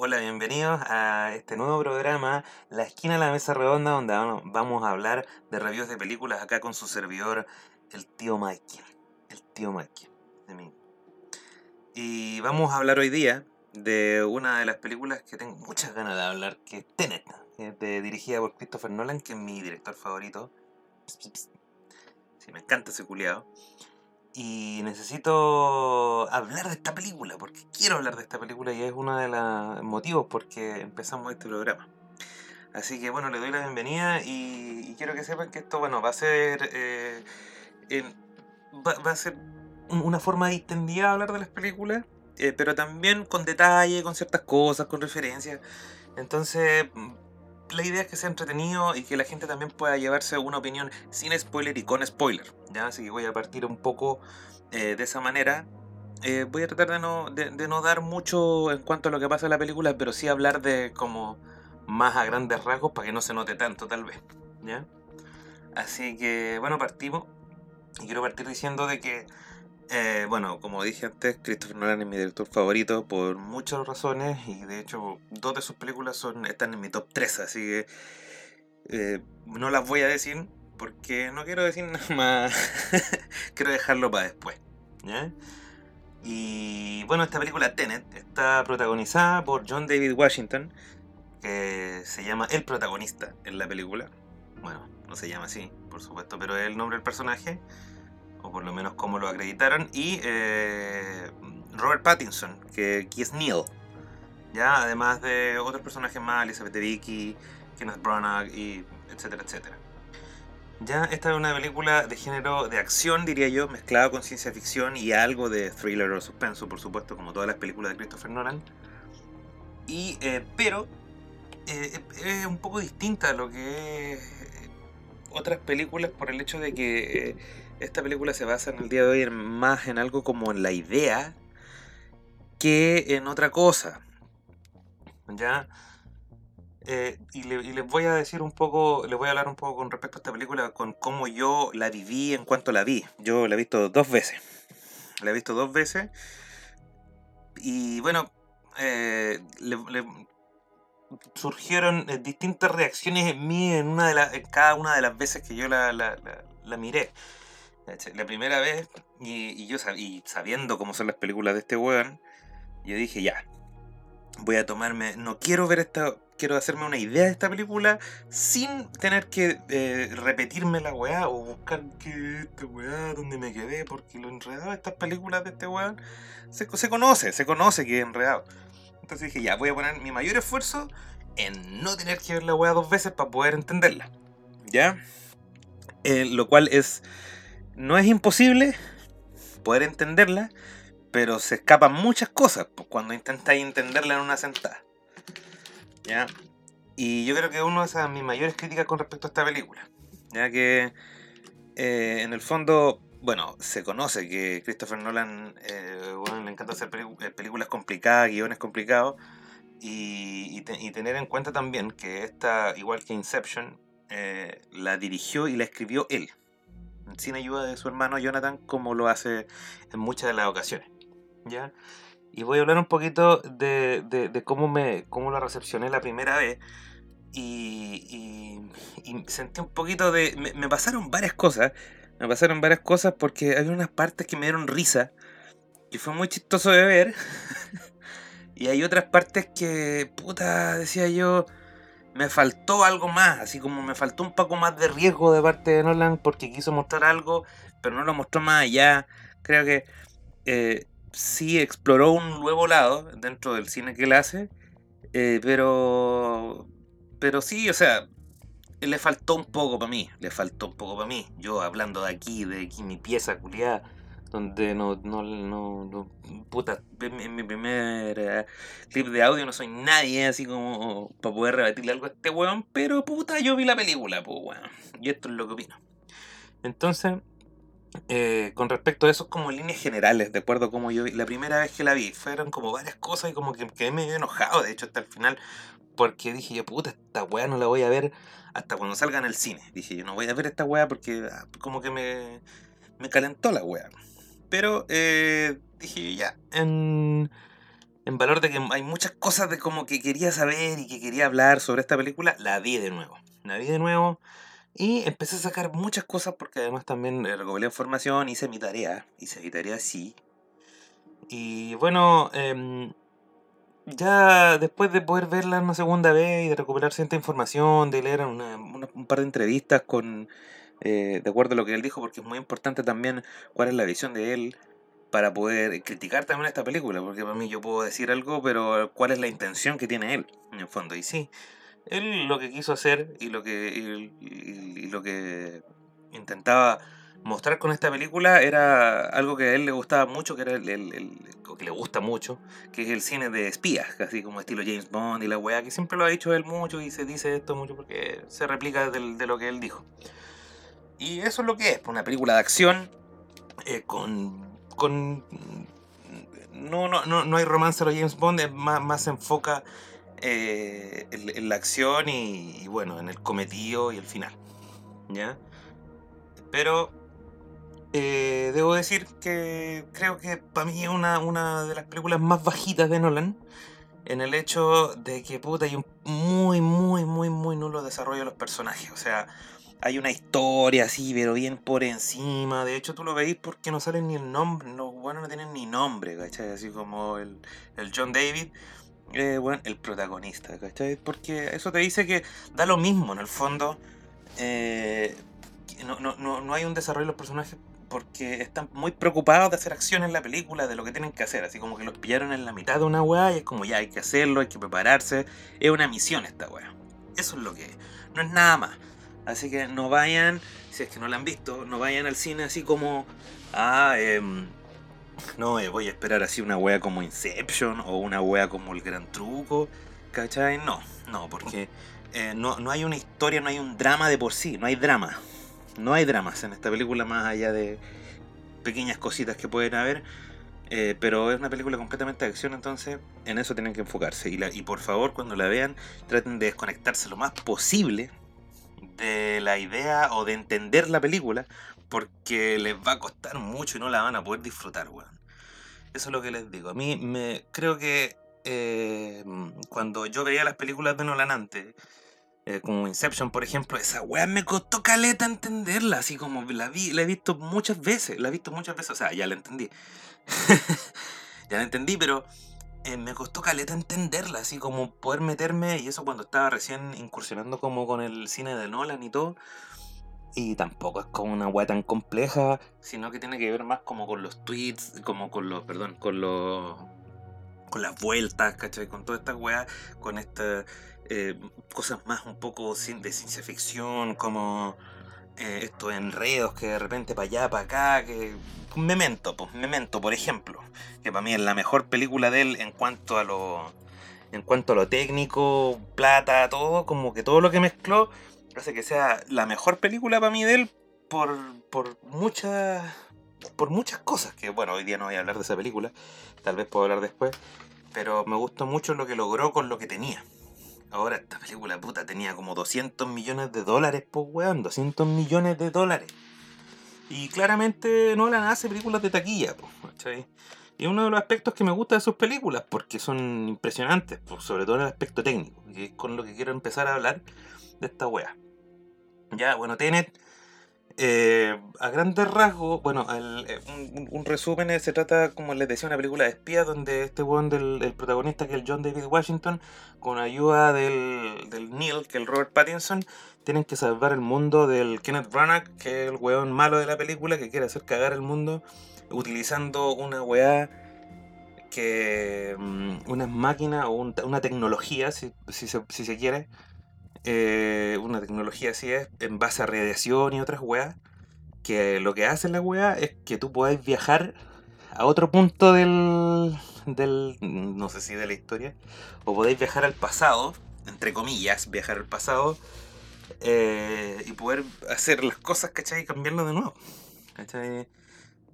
Hola, bienvenidos a este nuevo programa, La Esquina de la Mesa Redonda, donde vamos a hablar de reviews de películas acá con su servidor, el tío Michael. El tío Michael, de mí. Y vamos a hablar hoy día de una de las películas que tengo muchas ganas de hablar, que es Tenet, dirigida por Christopher Nolan, que es mi director favorito. Sí, me encanta ese culiado. Y necesito hablar de esta película, porque quiero hablar de esta película y es uno de los motivos por que empezamos este programa. Así que bueno, le doy la bienvenida y, quiero que sepan que esto, bueno, va a ser... Eh, va, a ser una forma distendida de hablar de las películas, eh, pero también con detalle, con ciertas cosas, con referencias. Entonces, la idea es que sea entretenido y que la gente también pueda llevarse una opinión sin spoiler y con spoiler. ¿ya? Así que voy a partir un poco eh, de esa manera. Eh, voy a tratar de no, de, no dar mucho en cuanto a lo que pasa en la película, pero sí hablar de como más a grandes rasgos para que no se note tanto tal vez. ¿ya? Así que bueno, partimos. Y quiero partir diciendo de que eh, bueno, como dije antes, Christopher Nolan es mi director favorito por muchas razones y de hecho dos de sus películas son, están en mi top 3, así que eh, no las voy a decir porque no quiero decir nada más, quiero dejarlo para después. Y bueno, esta película Tenet está protagonizada por John David Washington, que se llama el protagonista en la película. Bueno, no se llama así, por supuesto, pero es el nombre del personaje por lo menos como lo acreditaron, y eh, Robert Pattinson, que, es Neil, ¿ya? además de otros personajes más, Elizabeth Debicki, Kenneth Branagh, y etcétera, etcétera. Ya, esta es una película de género de acción, diría yo, mezclada con ciencia ficción y algo de thriller o suspenso, por supuesto, como todas las películas de Christopher Nolan. Y, eh, pero eh, es un poco distinta a lo que otras películas por el hecho de que esta película se basa en el día de hoy más en algo como en la idea que en otra cosa. ¿Ya? Eh, y, les voy a decir un poco, les voy a hablar un poco con respecto a esta película, con cómo yo la viví en cuanto la vi. Yo la he visto dos veces. La he visto dos veces. Y bueno, eh, surgieron eh, distintas reacciones en mí en, una de cada una de las veces que yo la, la miré. La primera vez, y, yo sabiendo cómo son las películas de este weón, yo dije, ya, voy a tomarme, no quiero ver esta, quiero hacerme una idea de esta película sin tener que eh, repetirme la weá o buscar que esta weá, donde me quedé, porque lo enredado de estas películas de este weón se, se conoce, se conoce que es enredado. Entonces dije, ya, voy a poner mi mayor esfuerzo en no tener que ver la weá dos veces para poder entenderla. ¿Ya? Eh, lo cual es no es imposible poder entenderla, pero se escapan muchas cosas cuando intentáis entenderla en una sentada. ¿Ya? Y yo creo que una de esas mis mayores críticas con respecto a esta película. Ya que eh, en el fondo, bueno, se conoce que Christopher Nolan eh, le encanta hacer eh, películas complicadas, guiones complicados. Y, y, tener en cuenta también que esta, igual que Inception, la dirigió y la escribió él sin ayuda de su hermano Jonathan, como lo hace en muchas de las ocasiones. ¿ya? Y voy a hablar un poquito de, de, cómo, me, cómo la recepcioné la primera vez. Y, sentí un poquito de... Me, pasaron varias cosas. Me pasaron varias cosas porque había unas partes que me dieron risa. Y fue muy chistoso de ver. y hay otras partes que, puta, decía yo, me faltó algo más, así como me faltó un poco más de riesgo de parte de Nolan porque quiso mostrar algo, pero no lo mostró más allá. Creo que eh, sí exploró un nuevo lado dentro del cine que él hace, eh, pero, pero sí, o sea, le faltó un poco para mí, le faltó un poco para mí. Yo hablando de aquí, de aquí mi pieza culiada donde no, no, no, no puta, en mi primer eh, clip de audio no soy nadie así como para poder rebatirle algo a este weón, pero puta, yo vi la película, pues weón, y esto es lo que opino. Entonces, eh, con respecto a eso, como líneas generales, de acuerdo como yo vi, la primera vez que la vi, fueron como varias cosas y como que quedé medio enojado, de hecho, hasta el final, porque dije yo, puta, esta weá no la voy a ver hasta cuando salga en el cine. Dije yo, no voy a ver esta weá porque ah, como que me, me calentó la weá. Pero eh, dije ya, en, en valor de que hay muchas cosas de como que quería saber y que quería hablar sobre esta película, la vi de nuevo. La vi de nuevo y empecé a sacar muchas cosas porque además también recopilé información, hice mi tarea, hice mi tarea sí. Y bueno, em, ya después de poder verla una segunda vez y de recuperar cierta información, de leer un par de entrevistas con, eh, de acuerdo a lo que él dijo, porque es muy importante también cuál es la visión de él para poder criticar también esta película, porque para mí yo puedo decir algo, pero cuál es la intención que tiene él, en el fondo. Y sí, él lo que quiso hacer y lo que, lo que intentaba mostrar con esta película era algo que a él le gustaba mucho, que era el, que le gusta mucho, que es el cine de espías, casi como estilo James Bond y la weá, que siempre lo ha dicho él mucho y se dice esto mucho porque se replica de lo que él dijo. Y eso es lo que es, pues, una película de acción eh, con... con no, no, no, no hay romance a los James Bond, es más, más se enfoca eh, en, la acción y, bueno, en el cometido y el final. ¿Ya? Pero eh, debo decir que creo que para mí es una, una de las películas más bajitas de Nolan. En el hecho de que puta hay un muy, muy, muy, muy nulo desarrollo de los personajes. O sea, hay una historia así, pero bien por encima. De hecho, tú lo veis porque no sale ni el nombre. Los buenos no tienen ni nombre, ¿cachai? Así como el, el John David. Eh, bueno, el protagonista, ¿cachai? Porque eso te dice que da lo mismo en el fondo. Eh, no, no, no, no hay un desarrollo de los personajes porque están muy preocupados de hacer acción en la película, de lo que tienen que hacer, así como que los pillaron en la mitad de una weá y es como ya hay que hacerlo, hay que prepararse, es una misión esta weá. Eso es lo que es, no es nada más. Así que no vayan, si es que no la han visto, no vayan al cine así como, ah, em, no, eh, voy a esperar así una weá como Inception o una weá como El Gran Truco, ¿cachai? No, no, porque eh, no, no hay una historia, no hay un drama de por sí, no hay drama. No hay dramas en esta película más allá de pequeñas cositas que pueden haber. Eh, pero es una película completamente de acción, entonces en eso tienen que enfocarse. Y, y por favor, cuando la vean, traten de desconectarse lo más posible de la idea o de entender la película, porque les va a costar mucho y no la van a poder disfrutar, weón. Eso es lo que les digo. A mí me creo que eh, cuando yo veía las películas de Nolan antes, eh, como Inception, por ejemplo, esa weá me costó caleta entenderla, así como la vi, la he visto muchas veces, la he visto muchas veces, o sea, ya la entendí. ya la entendí, pero eh, me costó caleta entenderla, así como poder meterme, y eso cuando estaba recién incursionando como con el cine de Nolan y todo. Y tampoco es como una weá tan compleja, sino que tiene que ver más como con los tweets, como con los, perdón, con los con las vueltas, ¿cachai? Con toda esta weá, con esta eh, cosas más un poco de ciencia ficción, como eh, estos enredos que de repente para allá, para acá, que... Memento, pues Memento, por ejemplo, que para mí es la mejor película de él en cuanto a lo en cuanto a lo técnico, plata, todo, como que todo lo que mezcló hace que sea la mejor película para mí de él por, por muchas por muchas cosas que bueno, hoy día no voy a hablar de esa película, tal vez puedo hablar después, pero me gustó mucho lo que logró con lo que tenía. Ahora esta película puta tenía como 200 millones de dólares, pues weón, 200 millones de dólares. Y claramente Nolan hace películas de taquilla, pues, Y uno de los aspectos que me gusta de sus películas, porque son impresionantes, pues, sobre todo en el aspecto técnico, que es con lo que quiero empezar a hablar de esta wea. Ya, bueno, Tenet eh, a grandes rasgos, bueno, eh, un, resumen eh, se trata, como les decía, una película de espías donde este weón del protagonista, que es el John David Washington, con ayuda del, del Neil, que es el Robert Pattinson, tienen que salvar el mundo del Kenneth Branagh, que es el weón malo de la película, que quiere hacer cagar el mundo, utilizando una weá que. Mm, una máquina o una tecnología, si, si, si se quiere, eh, una tecnología así es, en base a radiación y otras weas, que lo que hace la wea es que tú puedes viajar a otro punto del, del, no sé si de la historia, o podéis viajar al pasado, entre comillas, viajar al pasado, eh, y poder hacer las cosas, ¿cachai? Y cambiarlo de nuevo.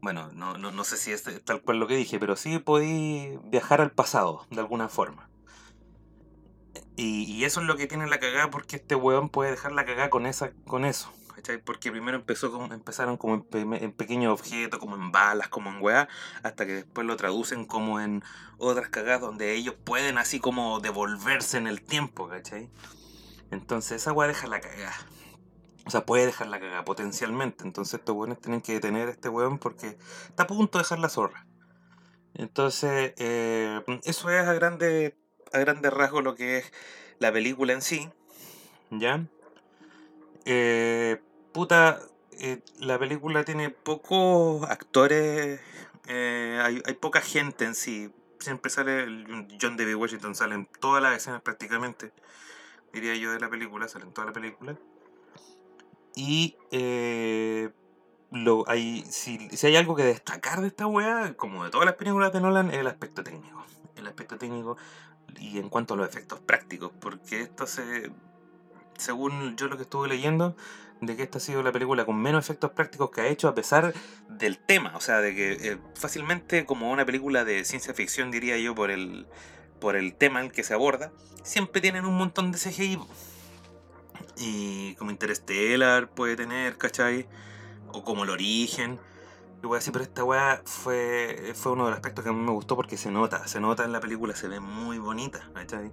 Bueno, no, no, no sé si es tal cual lo que dije, pero sí podéis viajar al pasado, de alguna forma. Y, eso es lo que tiene la cagada porque este weón puede dejar la cagada con, esa, con eso. ¿cachai? Porque primero empezó como, empezaron como en, pequeños objetos, como en balas, como en weá, hasta que después lo traducen como en otras cagadas donde ellos pueden así como devolverse en el tiempo, ¿cachai? Entonces esa weá deja la cagada. O sea, puede dejar la cagada potencialmente. Entonces estos weones tienen que detener a este weón porque está a punto de dejar la zorra. Entonces, eh, eso es a grande, a grande rasgo lo que es la película en sí. ¿Ya? Eh, puta, eh, la película tiene pocos actores, eh, hay, poca gente en sí. Siempre sale John David Washington, salen todas las escenas prácticamente, diría yo, de la película, salen toda la película. Y lo, hay, si, si, hay algo que destacar de esta weá, como de todas las películas de Nolan, es el aspecto técnico. El aspecto técnico y en cuanto a los efectos prácticos, porque esto se según yo lo que estuve leyendo, de que esta ha sido la película con menos efectos prácticos que ha hecho a pesar del tema. O sea, de que eh, fácilmente como una película de ciencia ficción, diría yo, por el, por el tema en que se aborda, siempre tienen un montón de CGI. Y como Interstellar puede tener, ¿cachai? O como el origen. Yo voy a decir, pero esta weá fue, fue uno de los aspectos que a mí me gustó porque se nota, se nota en la película, se ve muy bonita, ¿cachai?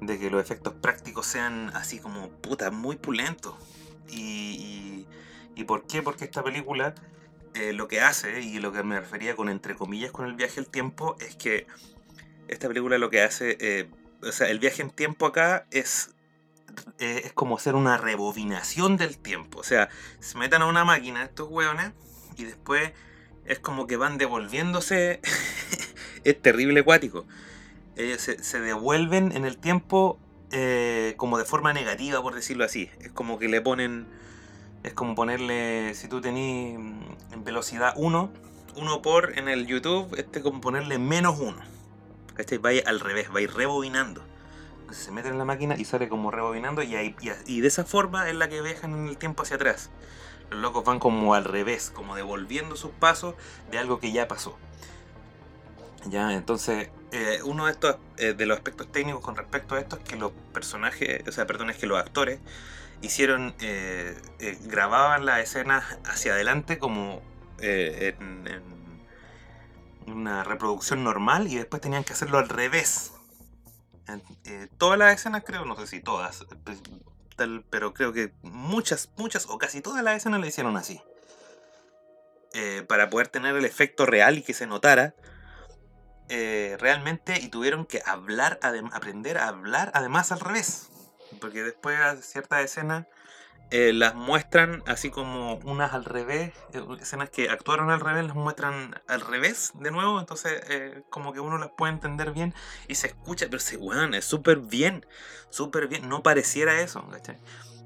de que los efectos prácticos sean así como puta, muy pulentos. Y, y, por qué? Porque esta película eh, lo que hace, y lo que me refería con entre comillas con el viaje al tiempo, es que esta película lo que hace, eh, o sea, el viaje en tiempo acá es, eh, es como hacer una rebobinación del tiempo. O sea, se metan a una máquina estos hueones y después es como que van devolviéndose. es terrible acuático ellos se, devuelven en el tiempo eh, como de forma negativa, por decirlo así. Es como que le ponen, es como ponerle, si tú tenés mm, en velocidad 1, 1 por en el YouTube, este es como ponerle menos 1. ¿Cachai? Va al revés, va a ir rebobinando. Entonces se mete en la máquina y sale como rebobinando y, ahí, y, de esa forma es la que viajan en el tiempo hacia atrás. Los locos van como al revés, como devolviendo sus pasos de algo que ya pasó. Ya, entonces, eh, uno de estos eh, de los aspectos técnicos con respecto a esto es que los personajes, o sea, perdón, es que los actores hicieron, eh, grababan las escenas hacia adelante como en, una reproducción normal y después tenían que hacerlo al revés. todas las escenas, creo, no sé si todas, pero creo que muchas, muchas o casi todas las escenas lo hicieron así. para poder tener el efecto real y que se notara eh, realmente y tuvieron que hablar, aprender a hablar además al revés. Porque después a ciertas escenas eh, las muestran así como unas al revés, eh, escenas que actuaron al revés las muestran al revés de nuevo, entonces como que uno las puede entender bien y se escucha, pero se weón, es súper bien, súper bien, no pareciera eso,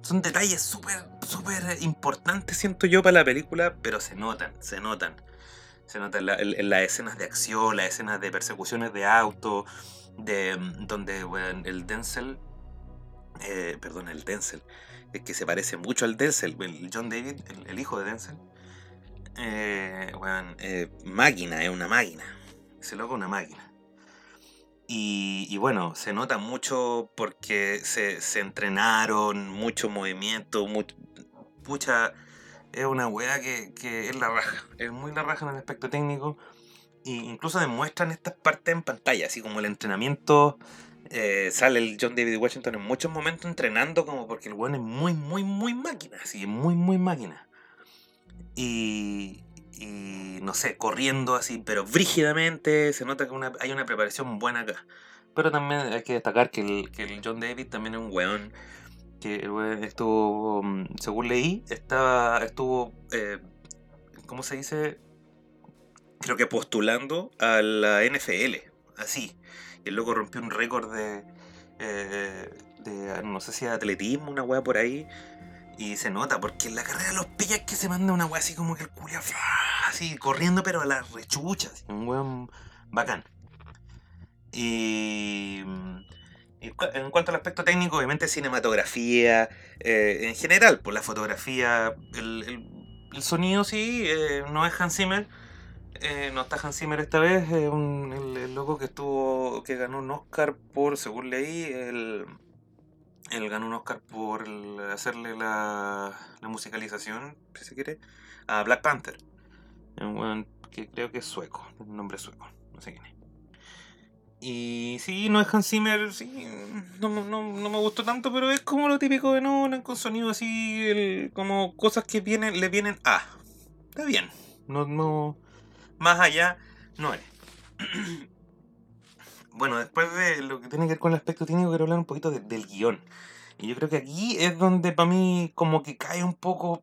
Son detalles súper, súper importantes, siento yo, para la película, pero se notan, se notan. Se nota en, las escenas de acción, las escenas de persecuciones de auto, de mm, donde el Denzel, eh, perdón, el Denzel, es que se parece mucho al Denzel, el John David, el, hijo de Denzel. Eh, eh, máquina, es una máquina. Ese loco una máquina. Y, bueno, se nota mucho porque se, se entrenaron, mucho movimiento, mucha es una weá que, es la raja. Es muy la raja en el aspecto técnico. E incluso demuestran estas partes en pantalla, así como el entrenamiento. Eh, sale el John David Washington en muchos momentos entrenando, como porque el weón es muy, muy, muy máquina. Así, muy, muy máquina. Y, no sé, corriendo así, pero brígidamente. Se nota que hay una preparación buena acá. Pero también hay que destacar que el, John David también es un weón que el estuvo, mm, según leí, estaba, estuvo, eh, ¿cómo se dice? Creo que postulando a la NFL, así. Y el loco rompió un récord de, eh, de, no sé si de atletismo, una weá por ahí. Y se nota, porque en la carrera de los pillas que se manda una weá así como que el culia, así, corriendo pero a la rechucha, un weón bacán. Y en cuanto al aspecto técnico, obviamente cinematografía, eh, en general, pues, la fotografía, el, sonido sí, eh, no es Hans Zimmer, eh, no está Hans Zimmer esta vez, es un, el, loco que estuvo, que ganó un Oscar por, según leí, el, Él ganó un Oscar por hacerle la, la musicalización, si se quiere, a Black Panther. Un que creo que es sueco, un nombre sueco, no sé quién es. Y sí, no es Hans Zimmer, sí, no, me gustó tanto, pero es como lo típico de Nolan, con sonido así, como cosas que vienen, le vienen a. Está bien, no, no, más allá no es. bueno, después de lo que tiene que ver con el aspecto técnico, quiero hablar un poquito del guion. Y yo creo que aquí es donde para mí como que cae un poco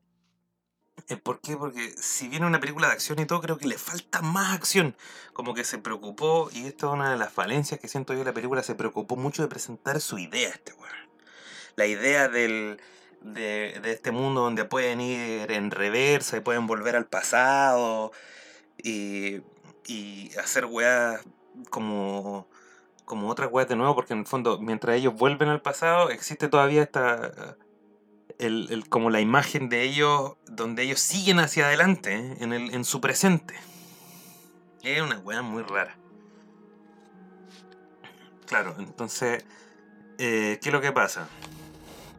eh, ¿Por qué? Porque si viene una película de acción y todo, creo que le falta más acción. Como que se preocupó, y esto es una de las falencias que siento yo de la película, se preocupó mucho de presentar su idea este weón. La idea del, de, de, este mundo donde pueden ir en reversa y pueden volver al pasado y, y hacer weas como, como otras weas de nuevo, porque en el fondo, mientras ellos vuelven al pasado, existe todavía esta el, como la imagen de ellos, donde ellos siguen hacia adelante, ¿eh? en, el, en su presente. Es una weá muy rara. Claro, entonces, eh, ¿qué es lo que pasa?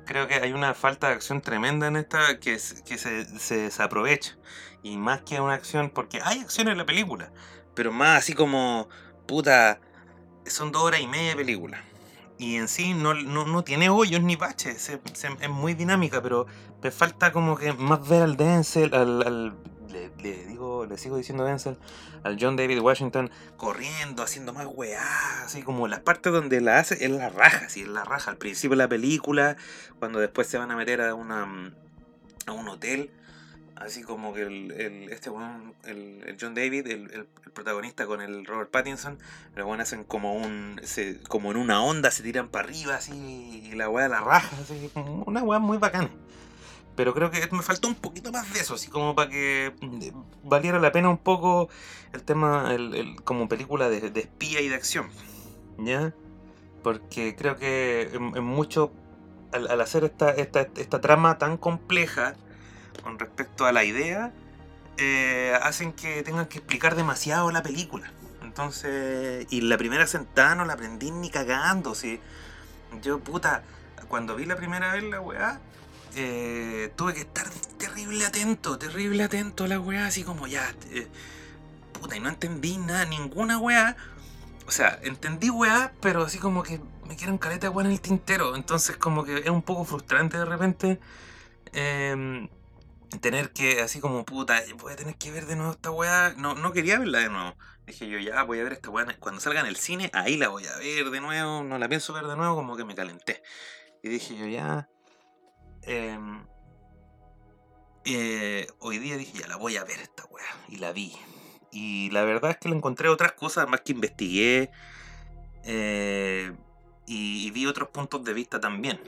Creo que hay una falta de acción tremenda en esta que, que se, se desaprovecha. Y más que una acción, porque hay acción en la película, pero más así como, puta, son dos horas y media de película. Y en sí no, no, tiene hoyos ni baches, es, muy dinámica, pero me falta como que más ver al Denzel, al, le, digo, le sigo diciendo Denzel, al John David Washington corriendo, haciendo más weá, así como las partes donde la hace es la raja, así es la raja, al principio de la película, cuando después se van a meter a una a un hotel Así como que el, el este el, el, John David, el, el, protagonista con el Robert Pattinson, los bueno hacen como un. Se, como en una onda, se tiran para arriba, así, y la weá la raja, así, una weá muy bacana. Pero creo que me faltó un poquito más de eso, así como para que mm, valiera la pena un poco el tema, como película de, de, espía y de acción. ¿Ya? Porque creo que en, mucho, al, al hacer esta, esta, esta trama tan compleja, con respecto a la idea, eh, hacen que tengan que explicar demasiado la película. Entonces, y la primera sentada no la aprendí ni cagando, ¿sí? Yo, puta, cuando vi la primera vez la weá, eh, tuve que estar terrible atento, terrible atento a la weá, así como ya, eh, puta, y no entendí nada, ninguna weá. O sea, entendí weá, pero así como que me quieren caleta weá en el tintero. Entonces, como que es un poco frustrante de repente. Eh, tener que, así como puta, voy a tener que ver de nuevo esta weá. No, no quería verla de nuevo. Dije yo, ya voy a ver esta weá. Cuando salga en el cine, ahí la voy a ver de nuevo. No la pienso ver de nuevo, como que me calenté. Y dije yo, ya. Em, eh, hoy día dije, ya la voy a ver esta weá. Y la vi. Y la verdad es que le encontré otras cosas, más que investigué. Eh, y, y vi otros puntos de vista también.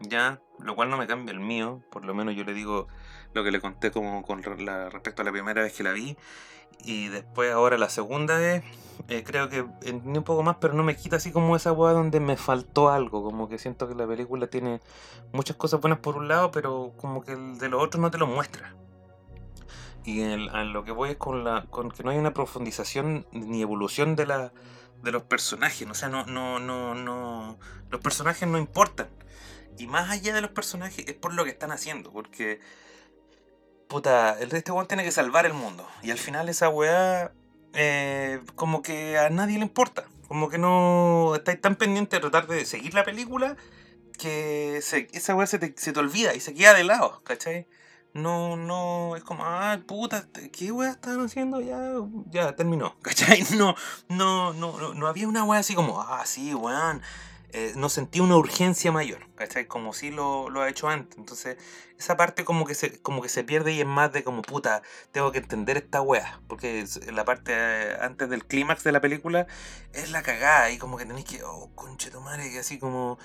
Ya, lo cual no me cambia el mío. Por lo menos yo le digo lo que le conté como con respecto a la primera vez que la vi. Y después ahora la segunda vez, eh, creo que entendí un poco más, pero no me quita así como esa weá donde me faltó algo. Como que siento que la película tiene muchas cosas buenas por un lado, pero como que el de los otros no te lo muestra. Y en, lo que voy es con, la, con que no hay una profundización ni evolución de, la, de los personajes. O sea, no, no, no, no. Los personajes no importan. Y más allá de los personajes es por lo que están haciendo. Porque puta, el este weón tiene que salvar el mundo. Y al final esa weá, eh, como que a nadie le importa. Como que no estáis tan pendiente de tratar de seguir la película que esa weá se te, se te olvida y se queda de lado, ¿cachai? No, no, es como, ah, puta, ¿qué weá están haciendo? Ya, ya, terminó, ¿cachai? No, no, no, no, no había una weá así como, ah, sí, weón, eh, no sentí una urgencia mayor. Como si lo, lo, ha hecho antes. Entonces, esa parte como que, se, como que se pierde y es más de como, puta, tengo que entender esta wea. Porque la parte eh, antes del clímax de la película es la cagada y como que tenéis que, oh, conche tu madre, que así como,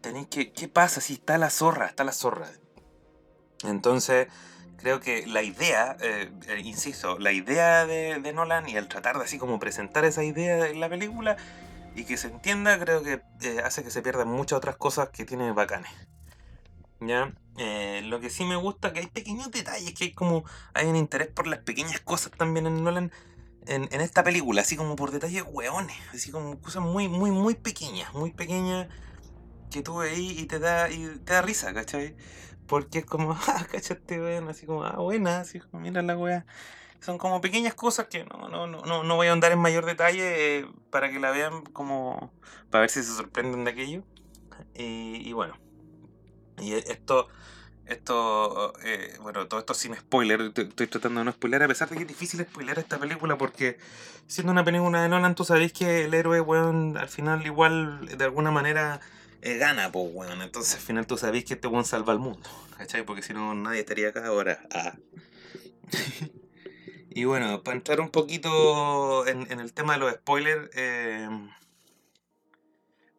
tenéis que, ¿qué pasa si está la zorra? Está la zorra. Entonces, creo que la idea, eh, insisto, la idea de, de Nolan y el tratar de así como presentar esa idea en la película y que se entienda, creo que eh, hace que se pierdan muchas otras cosas que tiene bacanes. ¿Ya? Eh, lo que sí me gusta que hay pequeños detalles, que hay como hay un interés por las pequeñas cosas también en Nolan en, esta película, así como por detalles hueones, así como cosas muy, muy, muy pequeñas, muy pequeñas que tú veís y te da, y te da risa, ¿cachai? Porque es como, ah, cachate, weón, así como, ah, buena, así como, mira la weá. Son como pequeñas cosas que no, no, no, no voy a andar en mayor detalle eh, para que la vean como, para ver si se sorprenden de aquello. Y, y bueno, y esto, esto, eh, bueno, todo esto sin spoiler, estoy tratando de no spoiler, a pesar de que es difícil spoiler esta película porque siendo una película de Nolan, tú sabéis que el héroe, weón, al final igual de alguna manera eh, gana, pues, weón. Entonces al final tú sabéis que este weón salva al mundo, ¿cachai? Porque si no, nadie estaría acá ahora. Ah. y bueno, para entrar un poquito en, el tema de los spoilers, eh,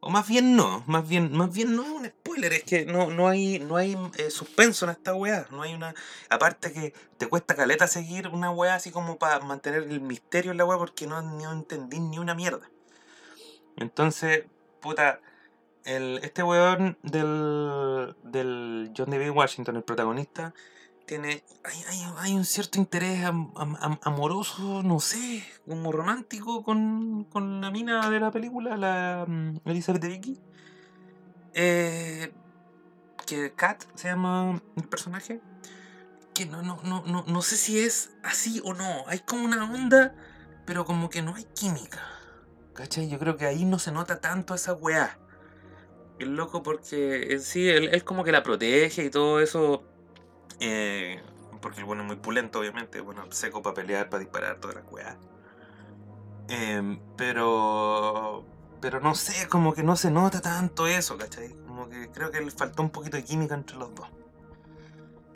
o más bien no, más bien, más bien no es un spoiler, es que no, no hay, no hay eh, suspenso en esta weá. No hay una. Aparte que te cuesta caleta seguir una weá así como para mantener el misterio en la weá porque no, no entendí ni una mierda. Entonces, puta, el, este weón del, del John David Washington, el protagonista, tiene hay, hay, un cierto interés amoroso, no sé, como romántico con, con, la mina de la película, la um, Elizabeth Vicky. Eh, que Kat se llama el personaje. Que no, no, no, no, no sé si es así o no. Hay como una onda, pero como que no hay química. ¿Cachai? Yo creo que ahí no se nota tanto esa weá. El loco porque en sí, él, él como que la protege y todo eso eh, porque el bueno es muy pulento, obviamente. Bueno, seco para pelear, para disparar, toda la weá. Em, pero. Pero no sé, como que no se nota tanto eso, ¿cachai? Como que creo que le faltó un poquito de química entre los dos.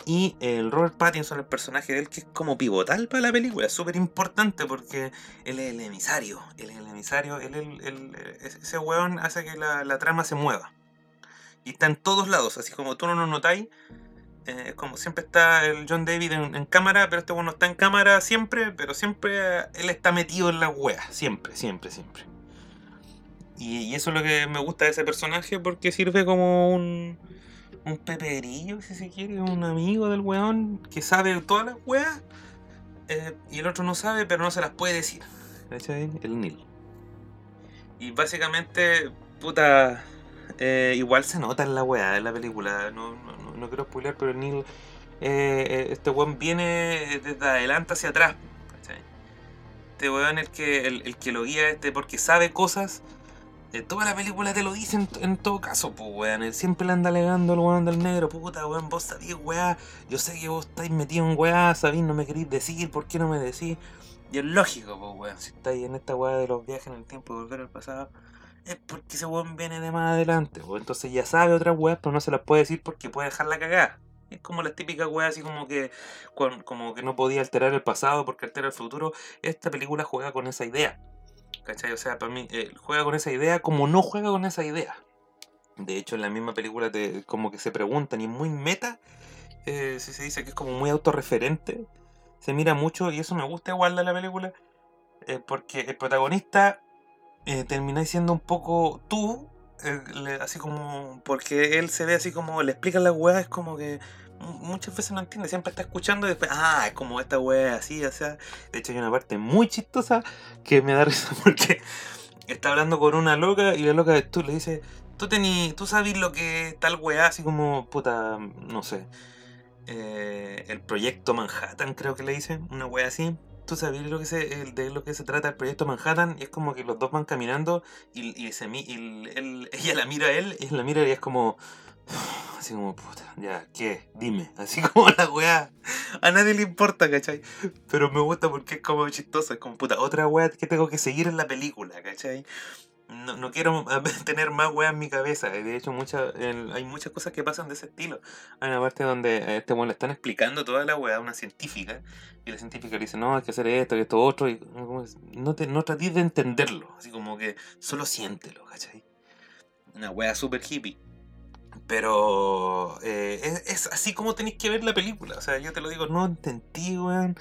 Y el Robert Pattinson, el personaje de él, que es como pivotal para la película, es súper importante porque él es el emisario. Él es el emisario, él, el, ese weón hace que la, la, trama se mueva. Y está en todos lados, así como tú no lo notáis, eh, como siempre está el John David en, cámara, pero este bueno está en cámara siempre, pero siempre él está metido en la wea, siempre, siempre, siempre. Y, eso es lo que me gusta de ese personaje porque sirve como un, un peperillo, si se quiere, un amigo del weón que sabe todas las weas eh, y el otro no sabe, pero no se las puede decir. El Neil. Y básicamente, puta, eh, igual se nota en la weá de la película. No quiero spoiler, pero Neil, eh, eh, este weón viene desde adelante hacia atrás. Este weón el que, el, que lo guía este porque sabe cosas. Eh, toda la película te lo dice en, todo caso, pues weón. Él siempre le anda alegando al weón del negro, puta weón, vos sabís weá. Yo sé que vos estáis metido en weá, sabís, no me queréis decir, ¿por qué no me decís? Y es lógico, pues weón, si estáis en esta weá de los viajes en el tiempo y volver al pasado es porque ese weón viene de más adelante. O entonces ya sabe otras weas, pero no se las puede decir porque puede dejarla cagada. Es como las típicas weas así como que, como que no podía alterar el pasado porque altera el futuro. Esta película juega con esa idea. ¿Cachai? O sea, para mí, eh, juega con esa idea como no juega con esa idea. De hecho, en la misma película te, como que se preguntan y muy meta, eh, si se dice que es como muy autorreferente, se mira mucho y eso me gusta igual de la película, eh, porque el protagonista eh, termináis siendo un poco tú, así como, porque él se ve así como, le explican las weas, es como que muchas veces no entiende, siempre está escuchando y después, ah, es como esta wea así, o sea, de hecho hay una parte muy chistosa que me da risa porque está hablando con una loca y la loca tú le dice, tú tení, tú sabes lo que tal wea, así como, puta, no sé, eh, el proyecto Manhattan creo que le dice, una wea así tú sabes lo que se, de lo que se trata el proyecto Manhattan y es como que los dos van caminando y, y, se, y ella la mira a él y él la mira y es como así como puta ya qué dime así como la weá a nadie le importa ¿cachai? pero me gusta porque es como chistosa es como puta otra weá que tengo que seguir en la película ¿cachai? No, no, quiero tener más weas en mi cabeza. De hecho, muchas hay muchas cosas que pasan de ese estilo. Hay una parte donde este weón le están explicando toda la wea a una científica. Y la científica le dice, no, hay que hacer esto, y esto otro. Y no, te, no trates de entenderlo. Así como que solo siéntelo, ¿cachai? Una wea super hippie. Pero eh, es, es, así como tenéis que ver la película. O sea, yo te lo digo, no entendí, weón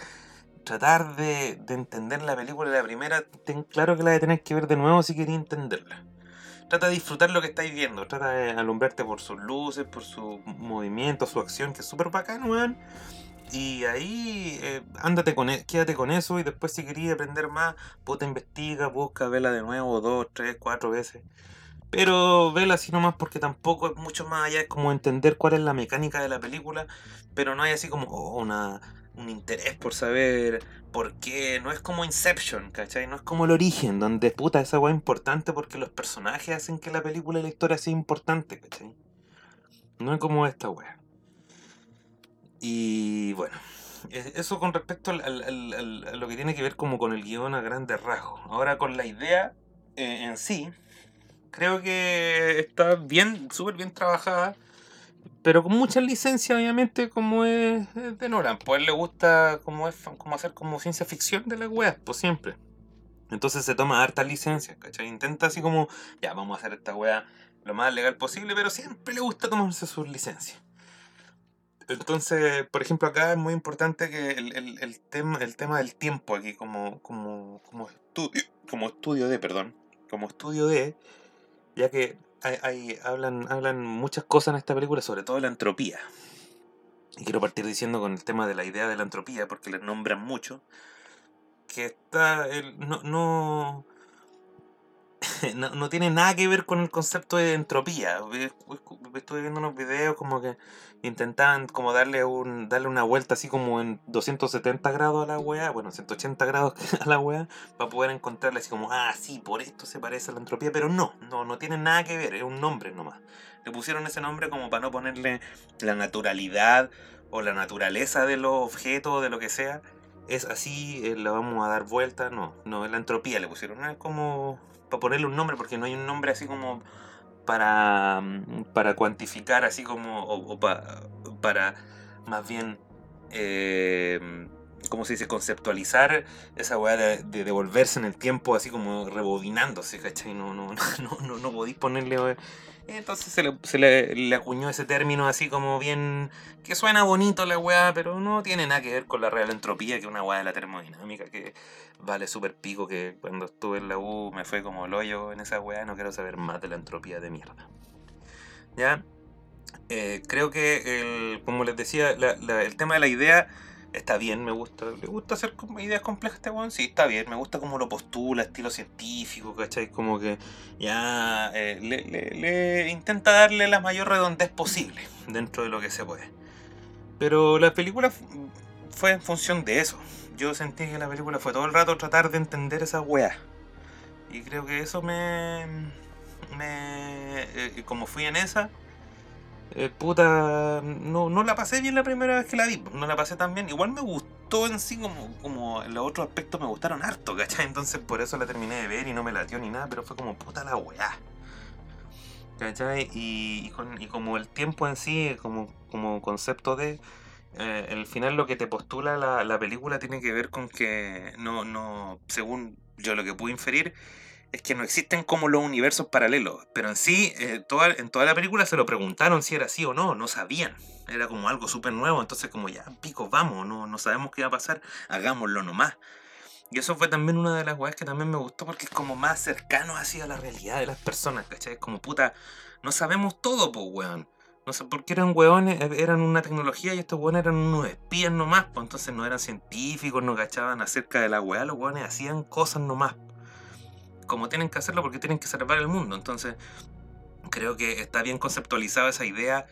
tratar de, entender la película de la primera, ten claro que la de tener que ver de nuevo si queréis entenderla. Trata de disfrutar lo que estáis viendo, trata de alumbrarte por sus luces, por su movimiento, su acción, que es súper bacán, weón. Y ahí eh, ándate con e, quédate con eso y después si querías aprender más, puta investiga, busca, vela de nuevo dos, tres, cuatro veces. Pero vela así nomás porque tampoco es mucho más allá, es como entender cuál es la mecánica de la película, pero no hay así como oh, una, un interés por saber por qué. No es como Inception, ¿cachai? No es como el origen, donde puta esa weá es importante porque los personajes hacen que la película y la historia sea importante, ¿cachai? No es como esta weá. Y bueno, e, eso con respecto al, a lo que tiene que ver como con el guion a grandes rasgos. Ahora con la idea eh, en sí, creo que está bien, súper bien trabajada, pero con mucha licencia, obviamente, como es, de Nolan. Pues le gusta como es como hacer como ciencia ficción de las weas, pues siempre. Entonces se toma harta licencia, ¿cachai? Intenta así como, ya, vamos a hacer esta wea lo más legal posible, pero siempre le gusta tomarse sus licencias. Entonces, por ejemplo, acá es muy importante que el, tema, el tema del tiempo aquí como, como, como, estudio, como estudio de, perdón, como estudio de, ya que hay, hablan, hablan muchas cosas en esta película, sobre todo la entropía. Y quiero partir diciendo con el tema de la idea de la entropía, porque les nombran mucho, que está, el, no, no, no, no, tiene nada que ver con el concepto de entropía. Estuve viendo unos videos como que intentaban como darle un darle una vuelta así como en 270 grados a la weá, bueno, 180 grados a la weá, para poder encontrarle así como, ah, sí, por esto se parece a la entropía, pero no, no, no tiene nada que ver, es un nombre nomás. Le pusieron ese nombre como para no ponerle la naturalidad o la naturaleza de los objetos de lo que sea. Es así, eh, le vamos a dar vuelta, no, no, es la entropía le pusieron, es como para ponerle un nombre, porque no hay un nombre así como para, para cuantificar, así como, o, para más bien, eh, ¿cómo se dice? Conceptualizar esa weá de, devolverse en el tiempo, así como rebobinándose, ¿cachai? No, no, no, no, no podéis ponerle entonces se, le, se le, acuñó ese término así como bien. que suena bonito la weá, pero no tiene nada que ver con la real entropía, que es una weá de la termodinámica, que vale súper pico, que cuando estuve en la U me fue como el hoyo en esa weá, no quiero saber más de la entropía de mierda. ¿Ya? Eh, creo que, el, como les decía, el tema de la idea está bien, me gusta. ¿Le gusta hacer ideas complejas este weón? Sí, está bien, me gusta como lo postula, estilo científico, ¿cachai? Como que ya eh, le, intenta darle la mayor redondez posible dentro de lo que se puede. Pero la película fue en función de eso. Yo sentí que la película fue todo el rato tratar de entender esa weá. Y creo que eso me. me eh, como fui en esa, eh, puta, no, no la pasé bien la primera vez que la vi, no la pasé tan bien. Igual me gustó en sí, como, como los otros aspectos me gustaron harto, ¿cachai? Entonces por eso la terminé de ver y no me latió ni nada, pero fue como puta la weá. ¿cachai? Y, como el tiempo en sí, como, como concepto de. Eh, el final lo que te postula la, la película tiene que ver con que no, no, según yo lo que pude inferir, es que no existen como los universos paralelos. Pero en sí, eh, en toda la película se lo preguntaron si era así o no, no sabían. Era como algo súper nuevo, entonces como ya, pico, vamos, no, no sabemos qué va a pasar, hagámoslo nomás. Y eso fue también una de las weas que también me gustó porque es como más cercano así a la realidad de las personas, ¿cachai? Es como puta, no sabemos todo, pues weón. No sé por qué eran weones, eh, eran una tecnología y estos weones eran unos espías nomás, pues entonces no eran científicos, no cachaban acerca de la weá, los weones hacían cosas nomás como tienen que hacerlo porque tienen que salvar el mundo. Entonces, creo que está bien conceptualizada esa idea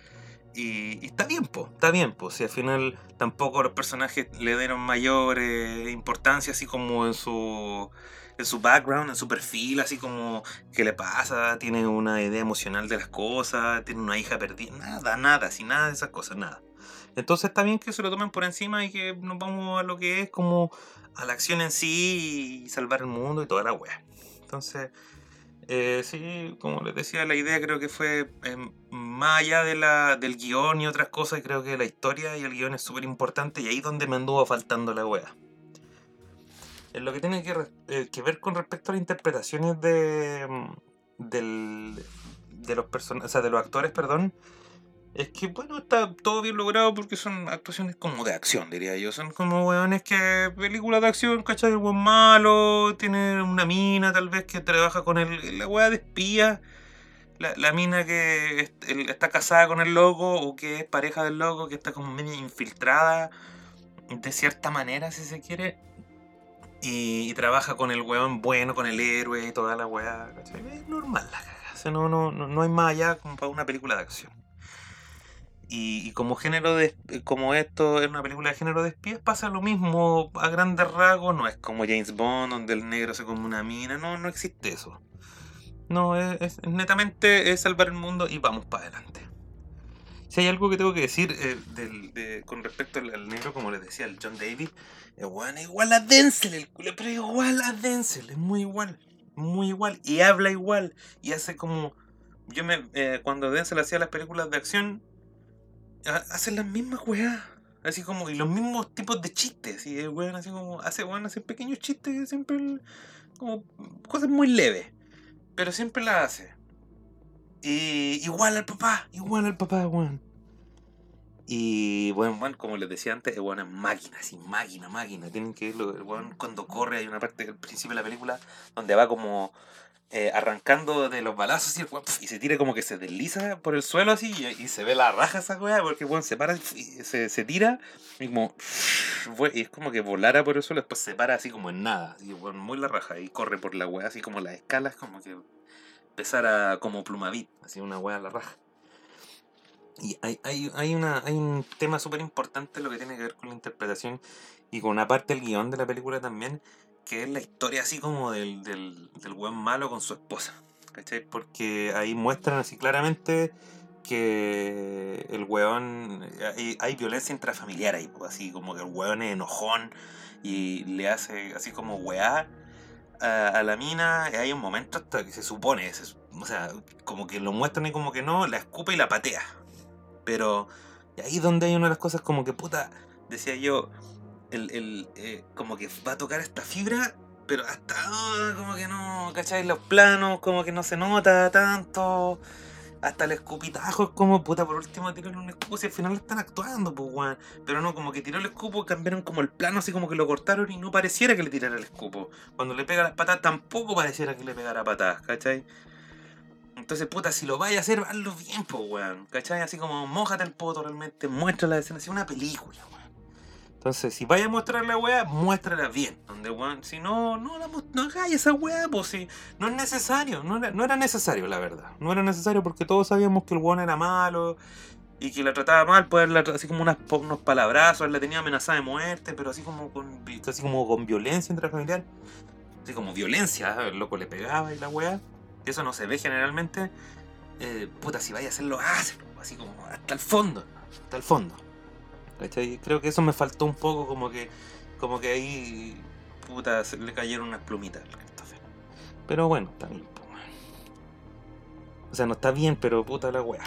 y, está bien, po, está bien, pues si al final tampoco los personajes le dieron mayor eh, importancia así como en su en su background, en su perfil, así como qué le pasa, tiene una idea emocional de las cosas, tiene una hija perdida, nada, nada, sin nada de esas cosas, nada. Entonces está bien que se lo tomen por encima y que nos vamos a lo que es como a la acción en sí y salvar el mundo y toda la wea. Entonces, eh, sí, como les decía, la idea creo que fue em, más allá de la, del guion y otras cosas, creo que la historia y el guion es súper importante y ahí es donde me anduvo faltando la wea. En lo que tiene que, eh, ver con respecto a las interpretaciones de, mm, del, de los personajes, o sea, de los actores, perdón, es que, bueno, está todo bien logrado porque son actuaciones como de acción, diría yo. Son como weones que. películas de acción, ¿cachai? El malo, tiene una mina tal vez que trabaja con el, la wea de espía. La, la mina que está casada con el loco o que es pareja del loco, que está como medio infiltrada de cierta manera, si se quiere. Y, trabaja con el weón bueno, con el héroe y toda la weá. Es normal la cagada, no, no, no hay más allá como para una película de acción. Y, como género de como esto es una película de género de espías, pasa lo mismo a grandes rasgos, no es como James Bond, donde el negro se come una mina, no, no existe eso. No, es, netamente es salvar el mundo y vamos para adelante. Si hay algo que tengo que decir eh, con respecto al, negro, como les decía, el John Davis, es bueno, igual a Denzel, el culo, pero igual a Denzel, es muy igual, muy igual, y habla igual, y hace como... Yo me, eh, cuando Denzel hacía las películas de acción, hacen las mismas weas. Así como, y los mismos tipos de chistes. Y weón, así como, hace weón, hace pequeños chistes, siempre como cosas muy leves. Pero siempre las hace. Y igual al papá, igual al papá, weón. Y bueno, bueno, como les decía antes, el weón es máquina, así, máquina, máquina. Tienen que verlo, el weón cuando corre, hay una parte al principio de la película donde va como eh, arrancando de los balazos y, y, se tira como que se desliza por el suelo así y, se ve la raja esa weá porque bueno, se para y se, se tira y como es como que volara por el suelo después se para así como en nada y bueno, muy la raja y corre por la weá así como las escalas como que empezara como plumavit así una weá a la raja. Y hay, hay, hay, una, hay un tema súper importante lo que tiene que ver con la interpretación y con una parte del guion de la película también que es la historia así como del, del, del buen malo con su esposa. ¿Cachai? Porque ahí muestran así claramente que el weón. Hay, violencia intrafamiliar ahí, pues, así como que el weón es enojón y le hace así como weá a, la mina. Hay un momento hasta que se supone, o sea, como que lo muestran y como que no, la escupe y la patea. Pero ahí donde hay una de las cosas como que puta, decía yo, el, el eh, como que va a tocar esta fibra, pero hasta como que no, ¿cachai? Los planos, como que no se nota tanto. Hasta el escupitajo es como, puta, por último tiraron un escupo, si al final están actuando, pues, weón. Pero no, como que tiró el escupo, cambiaron como el plano, así como que lo cortaron y no pareciera que le tirara el escupo. Cuando le pega las patas, tampoco pareciera que le pegara patas, ¿cachai? Entonces, puta, si lo vaya a hacer, hazlo bien, pues, weón. ¿Cachai? Así como, mojate el poto realmente, muestra la escena, así una película, weón. Entonces, si vaya a mostrar la weá, muéstrala bien. Donde, weón, si no, no, no hagáis esa weá, pues si no es necesario, no era, no necesario, la verdad. No era necesario porque todos sabíamos que el weón era malo y que la trataba mal, pues así como unas, unos palabrazos, la tenía amenazada de muerte, pero así como con, así como con violencia intrafamiliar. Así como violencia, el loco le pegaba y la weá. Eso no se ve generalmente. Eh, puta, si vaya a hacerlo, hazlo, así como hasta el fondo, hasta el fondo. Creo que eso me faltó un poco, como que como que ahí puta le cayeron unas plumitas al Christopher. Pero bueno, está bien. O sea, no está bien, pero puta la weá.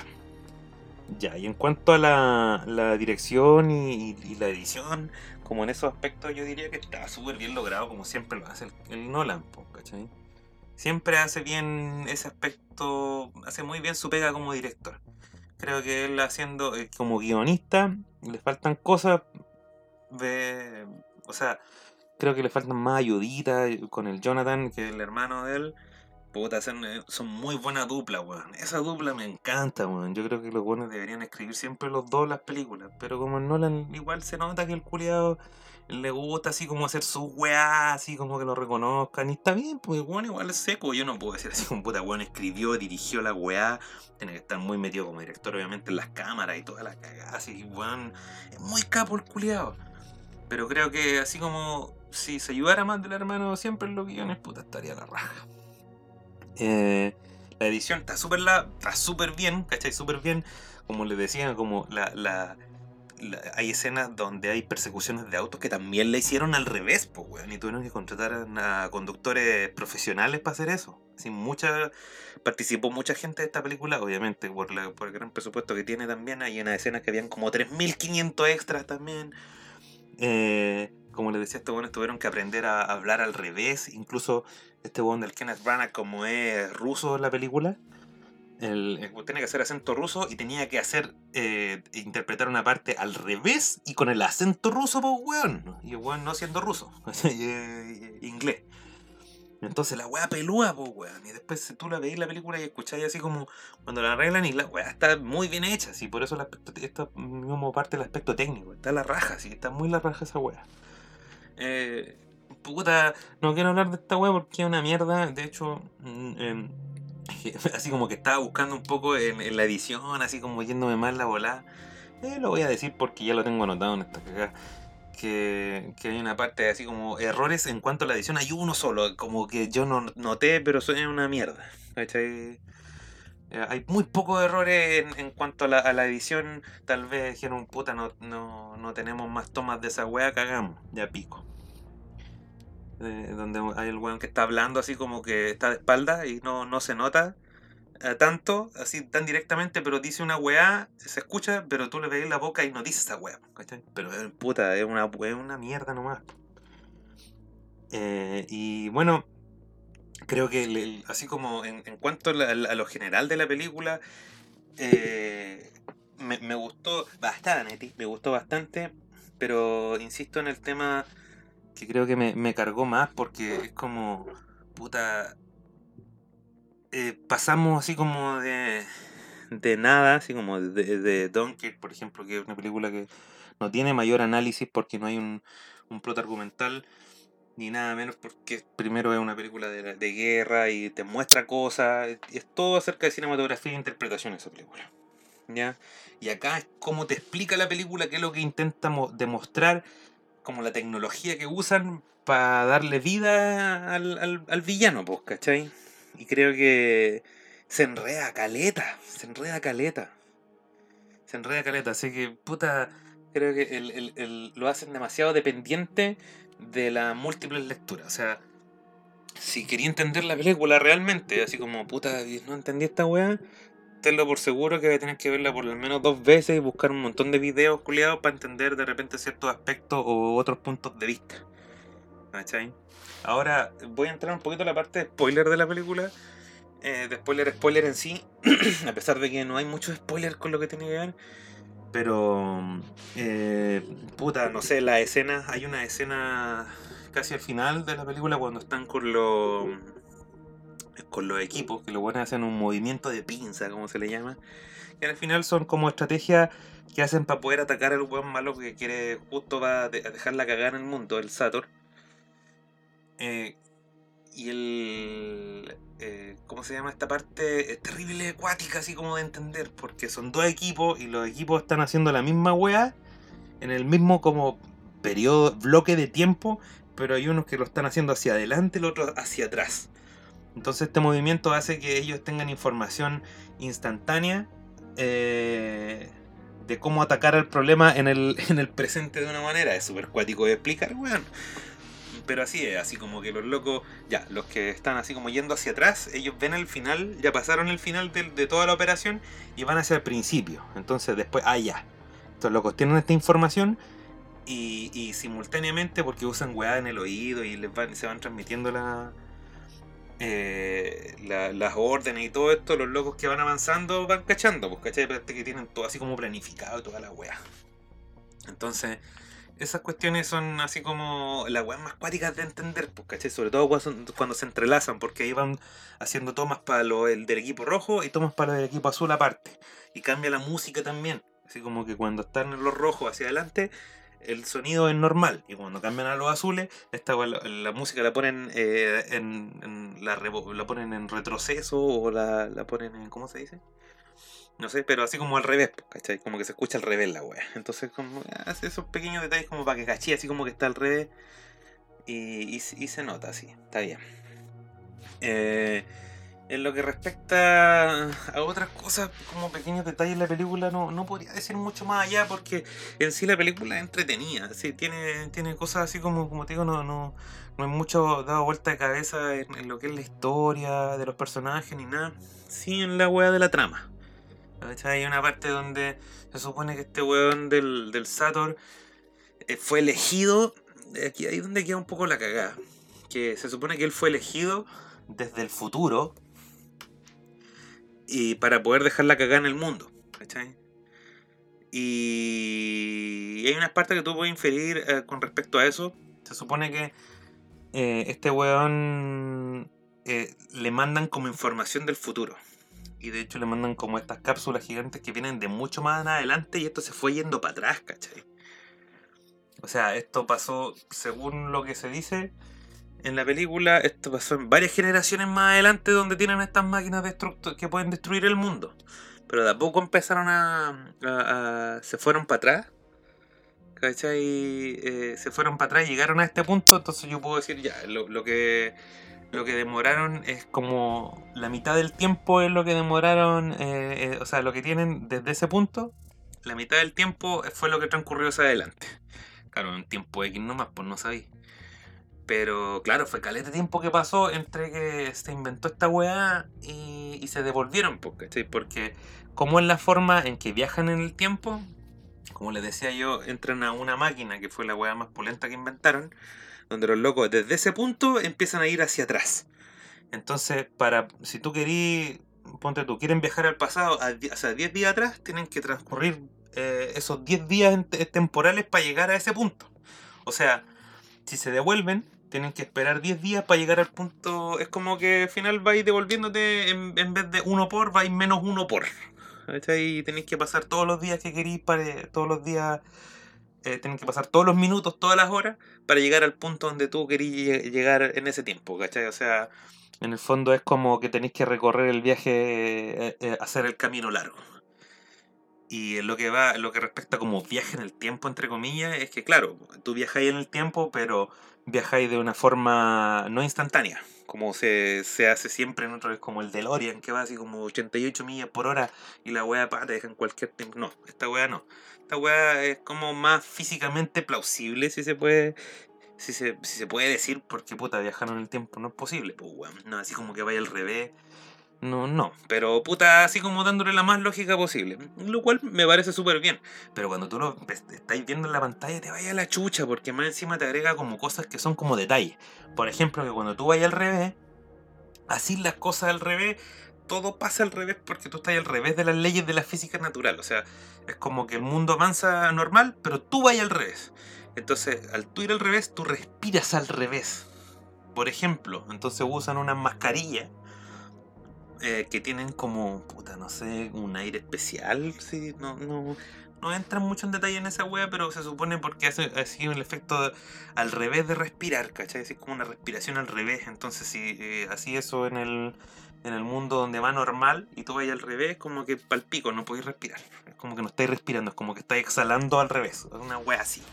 Ya, y en cuanto a la, la dirección y, la edición, como en esos aspectos, yo diría que está súper bien logrado, como siempre lo hace el, Nolan, ¿cachai? Siempre hace bien ese aspecto, hace muy bien su pega como director. Creo que él haciendo eh, como guionista le faltan cosas. De, o sea, creo que le faltan más ayuditas con el Jonathan, que es el hermano de él. Puta, eh, son muy buena dupla, weón. Esa dupla me encanta, weón. Yo creo que los buenos deberían escribir siempre los dos las películas. Pero como no Nolan igual se nota que el culiado le gusta así como hacer su weá, así como que lo reconozcan. Y está bien, pues weón igual es seco. Yo no puedo decir así como puta weón escribió, dirigió la weá. Tiene que estar muy metido como director, obviamente, en las cámaras y todas las cagadas. Así, weón, es muy capo el culiado. Pero creo que así como si se ayudara más del hermano siempre en los guiones, puta, estaría la raja. Eh, la edición está súper está súper bien, ¿cachai? Súper bien. Como les decía, como la hay escenas donde hay persecuciones de autos que también la hicieron al revés, pues, weón. Y tuvieron que contratar a conductores profesionales para hacer eso. Mucha, participó mucha gente de esta película, obviamente, por, el gran presupuesto que tiene también. Hay unas escenas que habían como 3.500 extras también. Eh, como les decía, estos buenos tuvieron que aprender a hablar al revés. Incluso este buen del Kenneth Branagh, como es ruso en la película, el, tenía que hacer acento ruso y tenía que hacer eh, interpretar una parte al revés y con el acento ruso, pues weón. Y el weón no siendo ruso, eh, inglés. Entonces la weá pelúa, pues weón. Y después tú la veis la película y escucháis así como cuando la arreglan y la weá está muy bien hecha. Así, por eso el aspecto, esto como parte del aspecto técnico. Está la raja, sí, está muy la raja esa weá. Eh, puta, no quiero hablar de esta weá porque es una mierda. De hecho, em, así como que estaba buscando un poco en, la edición, así como yéndome mal la volada. Eh, lo voy a decir porque ya lo tengo anotado en esta cagada. Que, que, hay una parte así como errores en cuanto a la edición. Hay uno solo, como que yo no noté, pero suena una mierda. Eh, hay muy pocos errores en, cuanto a la, edición. Tal vez dijeron, puta, no, no, tenemos más tomas de esa wea, cagamos. Ya pico. Eh, donde hay el weón que está hablando así como que está de espalda y no, no se nota eh, tanto, así tan directamente, pero dice una weá, se escucha, pero tú le ves la boca y no dice esa weá. Pero puta, es una, es una mierda nomás. y bueno, creo que así como en, cuanto a, lo general de la película, eh, me, gustó bastante, me gustó bastante, pero insisto en el tema que creo que me, cargó más porque es como, puta, eh, pasamos así como de, de nada, así como de, de Dunkirk, por ejemplo, que es una película que no tiene mayor análisis porque no hay un, un plot argumental ni nada menos porque primero es una película de, de guerra y te muestra cosas, y es todo acerca de cinematografía e interpretación esa película. ¿ya? Y acá es como te explica la película, qué es lo que intenta demostrar, como la tecnología que usan para darle vida al, al, villano, pues, ¿cachai? Y creo que se enreda caleta, se enreda caleta. Se enreda caleta, así que puta, creo que el, el, lo hacen demasiado dependiente de las múltiples lecturas. O sea, si quería entender la película realmente, así como, puta, no entendí esta weá, tenlo por seguro que voy a tener que verla por lo menos dos veces y buscar un montón de videos culiados para entender de repente ciertos aspectos o otros puntos de vista. ¿Cachai? Ahora voy a entrar un poquito a la parte de spoiler de la película. Eh, de spoiler, spoiler en sí. a pesar de que no hay mucho spoiler con lo que tiene que ver. Pero, eh, puta, no sé, la escena, hay una escena casi al final de la película cuando están con los con los equipos, que lo a hacen un movimiento de pinza, como se le llama, que al final son como estrategias que hacen para poder atacar al buen malo que quiere justo va a dejar la cagada en el mundo, el Sator. Eh, y el. Eh, ¿Cómo se llama esta parte? Es terrible acuática, así como de entender, porque son dos equipos y los equipos están haciendo la misma wea en el mismo como periodo, bloque de tiempo, pero hay unos que lo están haciendo hacia adelante y los otros hacia atrás. Entonces este movimiento hace que ellos tengan información instantánea eh, de cómo atacar al problema en el, en el presente de una manera. Es súper cuático de explicar, weón pero así es, así como que los locos, ya, los que están así como yendo hacia atrás, ellos ven el final, ya pasaron el final de, toda la operación y van hacia el principio. Entonces después, ah, ya. Estos locos tienen esta información y, simultáneamente, porque usan weá en el oído y les van, se van transmitiendo eh, la, las órdenes y todo esto, los locos que van avanzando van cachando, pues cachai, que tienen todo así como planificado toda la weá. Entonces, esas cuestiones son así como las weas más cuáticas de entender, pues, ¿cachai? Sobre todo cuando, se entrelazan, porque ahí van haciendo tomas para lo del equipo rojo y tomas para del equipo azul aparte. Y cambia la música también. Así como que cuando están los rojos hacia adelante, el sonido es normal. Y cuando cambian a los azules, esta la, música la ponen eh, en, la, la ponen en retroceso o la, la ponen en. ¿cómo se dice? No sé, pero así como al revés, ¿cachai? Como que se escucha al revés la wea. Entonces, como hace esos pequeños detalles como para que cachí, así como que está al revés. Y, y, se nota así, está bien. Eh, en lo que respecta a otras cosas, como pequeños detalles en la película, no, no podría decir mucho más allá porque en sí la película es entretenida. Sí, tiene, tiene cosas así como, como te digo, no, no, no hay mucho dado vuelta de cabeza en, lo que es la historia de los personajes ni nada. Sí, en la wea de la trama. Hay una parte donde se supone que este weón del, del Sator eh, fue elegido. Aquí ahí donde queda un poco la cagada. Que se supone que él fue elegido desde el futuro. Y para poder dejar la cagada en el mundo. ¿Cachai? Y hay unas partes que tú puedes inferir eh, con respecto a eso. Se supone que eh, este weón le mandan como información del futuro y de hecho le mandan como estas cápsulas gigantes que vienen de mucho más adelante y esto se fue yendo para atrás, ¿cachai? O sea, esto pasó, según lo que se dice, en la película, esto pasó en varias generaciones más adelante donde tienen estas máquinas que pueden destruir el mundo. Pero de a poco empezaron a. se fueron para atrás. ¿Cachai? Eh, se fueron para atrás y llegaron a este punto. Entonces yo puedo decir ya, lo, que. Lo que demoraron es como la mitad del tiempo es lo que demoraron, eh, eh, o sea, lo que tienen desde ese punto, la mitad del tiempo fue lo que transcurrió hacia adelante. Claro, en tiempo X nomás, pues no sabía. Pero claro, fue caleta tiempo que pasó entre que se inventó esta weá y, se devolvieron. Porque como es la forma en que viajan en el tiempo, como les decía yo, entran a una máquina que fue la weá más polenta que inventaron, donde los locos desde ese punto empiezan a ir hacia atrás. Entonces, para si tú querís, ponte tú, quieren viajar al pasado, o sea, 10 días atrás, tienen que transcurrir eh, esos 10 días temporales para llegar a ese punto. O sea, si se devuelven, tienen que esperar 10 días para llegar al punto. Es como que al final vais devolviéndote, en, vez de uno por, vais menos uno por. Y tenéis que pasar todos los días que queréis, para, todos los días. Eh, que pasar todos los minutos, todas las horas, para llegar al punto donde tú querías llegar en ese tiempo, ¿cachai? O sea, en el fondo es como que tenéis que recorrer el viaje, eh, eh, hacer el camino largo. Y lo que va, lo que respecta como viaje en el tiempo, entre comillas, es que claro, tú viajáis en el tiempo, pero viajáis de una forma no instantánea, como se, se hace siempre en vez como el DeLorean, que va así como 88 millas por hora y la weá pa, te deja en cualquier tiempo. No, esta weá no. Esta weá es como más físicamente plausible, si se puede si se, si se puede decir, porque puta, viajar en el tiempo no es posible, pues weón. No, así como que vaya al revés no, no. Pero puta, así como dándole la más lógica posible. Lo cual me parece súper bien. Pero cuando tú lo estáis viendo en la pantalla, te vaya a la chucha, porque más encima te agrega como cosas que son como detalles. Por ejemplo, que cuando tú vayas al revés, así las cosas al revés, todo pasa al revés porque tú estás al revés de las leyes de la física natural. O sea, es como que el mundo avanza normal, pero tú vayas al revés. Entonces, al tú ir al revés, tú respiras al revés. Por ejemplo, entonces usan una mascarilla eh, que tienen como, puta, no sé, un aire especial, sí, no, no, no entran mucho en detalle en esa wea, pero se supone porque hace así el efecto al revés de respirar, ¿cachai? Es como una respiración al revés, entonces si eh, así eso en el, en el mundo donde va normal y tú vayas al revés, como que palpico, no podéis respirar, es como que no estáis respirando, es como que estáis exhalando al revés, es una wea así.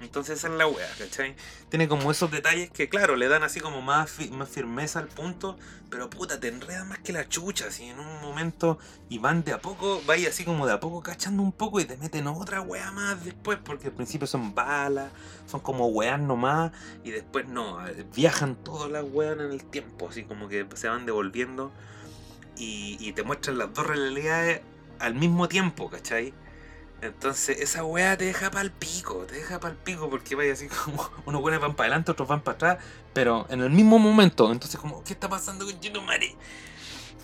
Entonces esa es la wea, ¿cachai? Tiene como esos detalles que, claro, le dan así como más, más firmeza al punto, pero puta, te enreda más que la chucha, así en un momento y van de a poco, vaya así como de a poco cachando un poco y te meten otra wea más después, porque al principio son balas, son como weas nomás, y después no, viajan todas las weas en el tiempo, así como que se van devolviendo y, y te muestran las dos realidades al mismo tiempo, ¿cachai? Entonces, esa weá te deja pa'l pico, te deja pa'l pico porque vaya así como unos buenos van para adelante, otros van para atrás, pero en el mismo momento. Entonces, como, ¿qué está pasando con Gino Mari?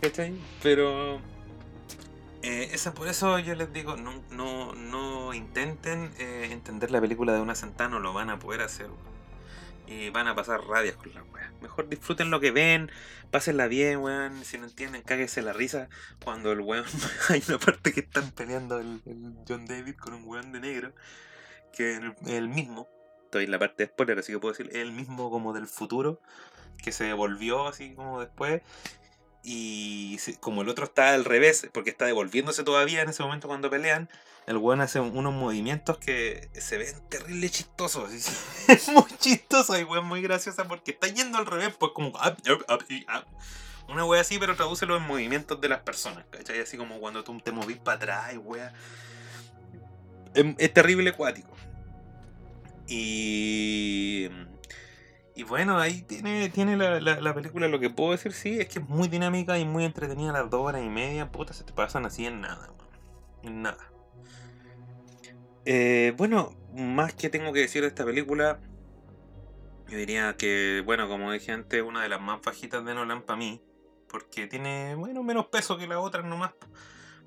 ¿Cachai? Pero. Eh, esa, por eso yo les digo, no, no, no intenten eh, entender la película de una sentada, no lo van a poder hacer y van a pasar radias con la weá. Mejor disfruten lo que ven, pásenla bien, weón. Si no entienden, cáguese la risa. Cuando el weón. hay una parte que están peleando el, John David con un weón de negro. Que es el, mismo. Estoy en la parte de spoiler, así que puedo decir, el mismo como del futuro. Que se devolvió así como después. Y como el otro está al revés, porque está devolviéndose todavía en ese momento cuando pelean, el weón hace unos movimientos que se ven terrible chistosos. Es muy chistoso y weón muy graciosa porque está yendo al revés, pues como... Una wea así, pero tradúcelo en movimientos de las personas, ¿cachai? Así como cuando tú te movís para atrás, wea. Es, es terrible acuático. Y y bueno, ahí tiene, tiene la, la, película. Lo que puedo decir, sí, es que es muy dinámica y muy entretenida las dos horas y media. Puta, se te pasan así en nada, En nada. Eh, bueno, más que tengo que decir de esta película, yo diría que, bueno, como dije antes, una de las más bajitas de Nolan para mí. Porque tiene, bueno, menos peso que las otras nomás.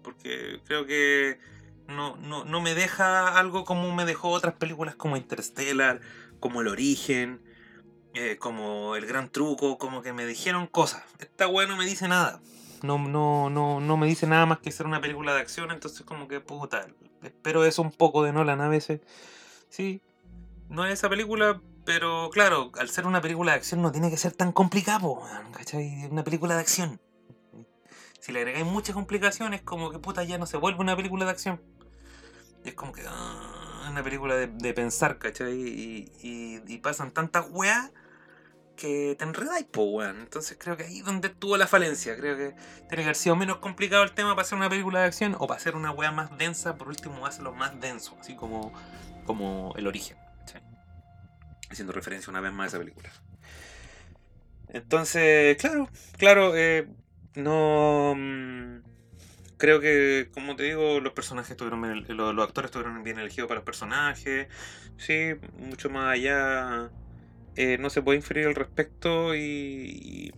Porque creo que no, no, no me deja algo como me dejó otras películas como Interstellar, como El Origen eh, como el gran truco, como que me dijeron cosas. Esta weá no me dice nada. No, no, no, no me dice nada más que ser una película de acción, entonces como que puta, espero eso un poco de Nolan a veces. Sí, no es esa película, Pero claro, al ser una película de acción no tiene que ser tan complicado, ¿cachai? Una película de acción. Si le agregáis muchas complicaciones, como que puta ya no se vuelve una película de acción. es como que. Ah, una película de, pensar, ¿cachai? Y, y, pasan tantas weas que te enredáis, po, weón. Entonces creo que ahí es donde estuvo la falencia. Creo que tiene que haber sido menos complicado el tema para hacer una película de acción o para hacer una wea más densa. Por último, hacerlo más denso, así como, como el origen. Haciendo referencia una vez más a esa película. Entonces, claro, claro, eh, no. Mm, creo que, como te digo, los personajes estuvieron bien, los, actores estuvieron bien elegidos para los personajes. Sí, mucho más allá. Eh, no se puede inferir al respecto y,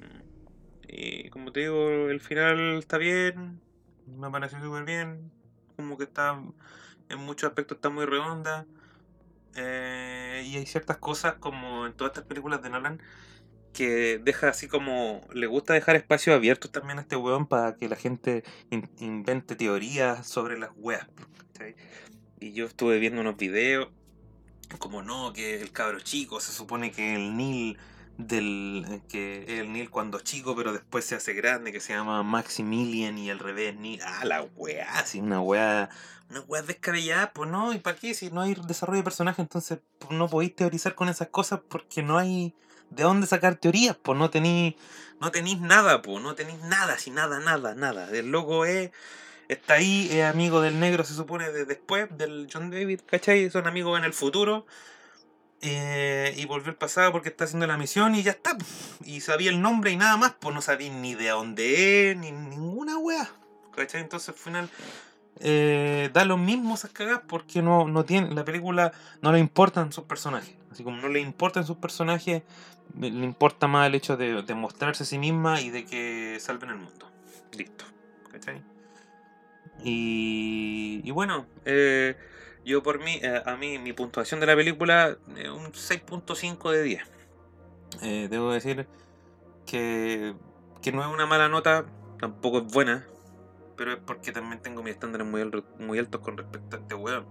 y, como te digo, el final está bien. Me parece súper bien. Como que está, en muchos aspectos está muy redonda. Eh, y hay ciertas cosas como en todas estas películas de Nolan que deja así como le gusta dejar espacio abierto también a este weón para que la gente invente teorías sobre las weas. Y yo estuve viendo unos videos como no, que el cabro chico se supone que el Neil del que el Neil cuando chico pero después se hace grande que se llama Maximilian y al revés Neil ah la wea así una wea una wea descabellada pues no y para qué si no hay desarrollo de personaje entonces pues, no podéis teorizar con esas cosas porque no hay de dónde sacar teorías, pues no tenéis no tenéis nada, pues no tenéis nada, si nada, nada, nada. El loco es está ahí, es amigo del negro, se supone, de después, del John David, ¿cachai? Son amigos en el futuro. Eh, y volvió al pasado porque está haciendo la misión y ya está. Y sabía el nombre y nada más, pues no sabía ni de dónde es, ni ninguna wea. ¿Cachai? Entonces al final eh, da lo mismo esas cagas porque no, no tiene, la película no le importan sus personajes. Así como no le importan sus personajes, le importa más el hecho de, de mostrarse a sí misma y de que salven el mundo. Listo. ¿Cachai? Y, bueno, eh, yo por mí, eh, a mí mi puntuación de la película es un 6.5 de 10. Eh, debo decir que, que no es una mala nota, tampoco es buena, pero es porque también tengo mis estándares muy, muy altos con respecto a este weón.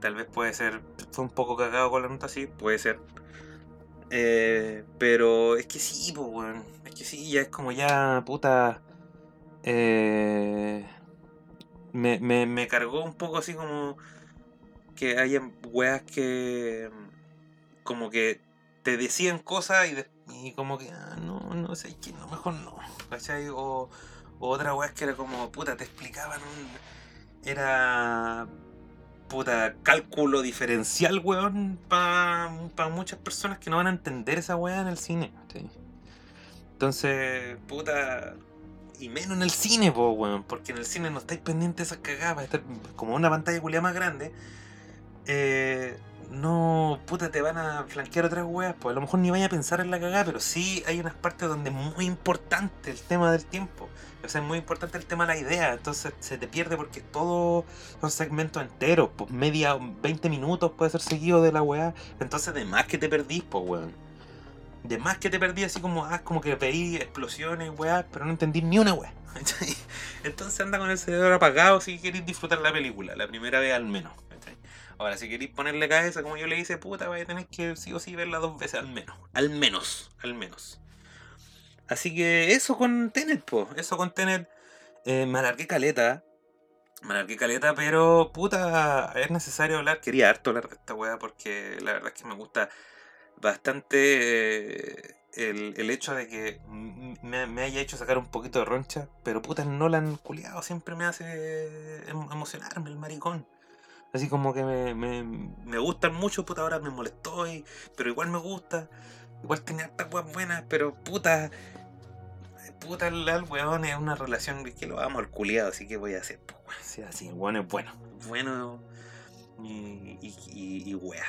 Tal vez puede ser, fue un poco cagado con la nota, sí, puede ser. Eh, pero es que sí, weón. Es que sí, ya es como ya, puta. Eh, me, me, cargó un poco así como que hayan weas que. como que te decían cosas y, y como que, ah, no, no sé, que no, mejor no. ¿Cachai? O otra weá que era como, puta, te explicaban un. Era. Puta, cálculo diferencial, weón, para muchas personas que no van a entender esa weá en el cine. Entonces, puta. Y menos en el cine, po, weón, porque en el cine no estáis pendientes de esas cagadas, como una pantalla culia más grande. Eh, no, puta, te van a flanquear otras weas, pues a lo mejor ni vaya a pensar en la cagada, pero sí hay unas partes donde es muy importante el tema del tiempo. O sea, es muy importante el tema de la idea, entonces se te pierde porque todo son segmentos enteros, pues media, 20 minutos puede ser seguido de la wea. Entonces, de más que te perdís, pues weón. De más que te perdí así como, ah, como que veí explosiones, weá, pero no entendí ni una weá. Entonces anda con el cerebro apagado si queréis disfrutar la película, la primera vez al menos. Ahora, si queréis ponerle cabeza, como yo le hice, puta, vais a tener que sí o sí verla dos veces al menos. Al menos, al menos. Así que eso con Tenet, po. Eso con Tenet. Eh, me alargué caleta. Me alargué caleta, pero puta, es necesario hablar. Quería harto hablar de esta weá porque la verdad es que me gusta bastante eh, el, hecho de que me, haya hecho sacar un poquito de roncha. Pero puta, el Nolan culiado siempre me hace em, emocionarme, el maricón. Así como que me, me, me gustan mucho, puta, ahora me molestó, y, pero igual me gusta. Igual tenía hartas weas buenas, pero puta. Puta, el, weón es una relación que lo amo al culiado, así que voy a hacer. Pues, así, el weón es bueno. Bueno y, y, y, wea.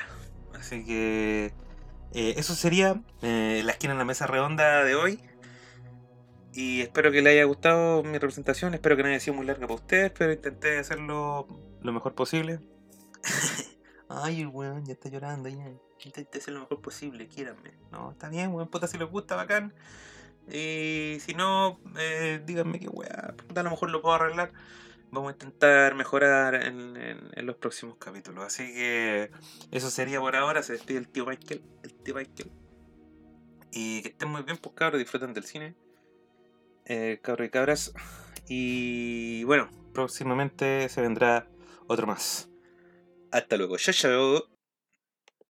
Así que. Eh, eso sería eh, la esquina en la mesa redonda de hoy. Y espero que les haya gustado mi representación. Espero que no haya sido muy larga para ustedes, pero intenté hacerlo lo mejor posible. Ay, el weón ya está llorando. Ya. Intenté hacer lo mejor posible, quíranme. No, está bien, weón, puta, si les gusta, bacán. Y si no, eh, díganme que weón, a lo mejor lo puedo arreglar. Vamos a intentar mejorar en, los próximos capítulos. Así que eso sería por ahora. Se despide el tío Michael. El tío Michael. Y que estén muy bien, pues cabros, disfruten del cine. Eh, cabros y cabras. Y bueno, próximamente se vendrá otro más. Hasta luego. Chao, chao.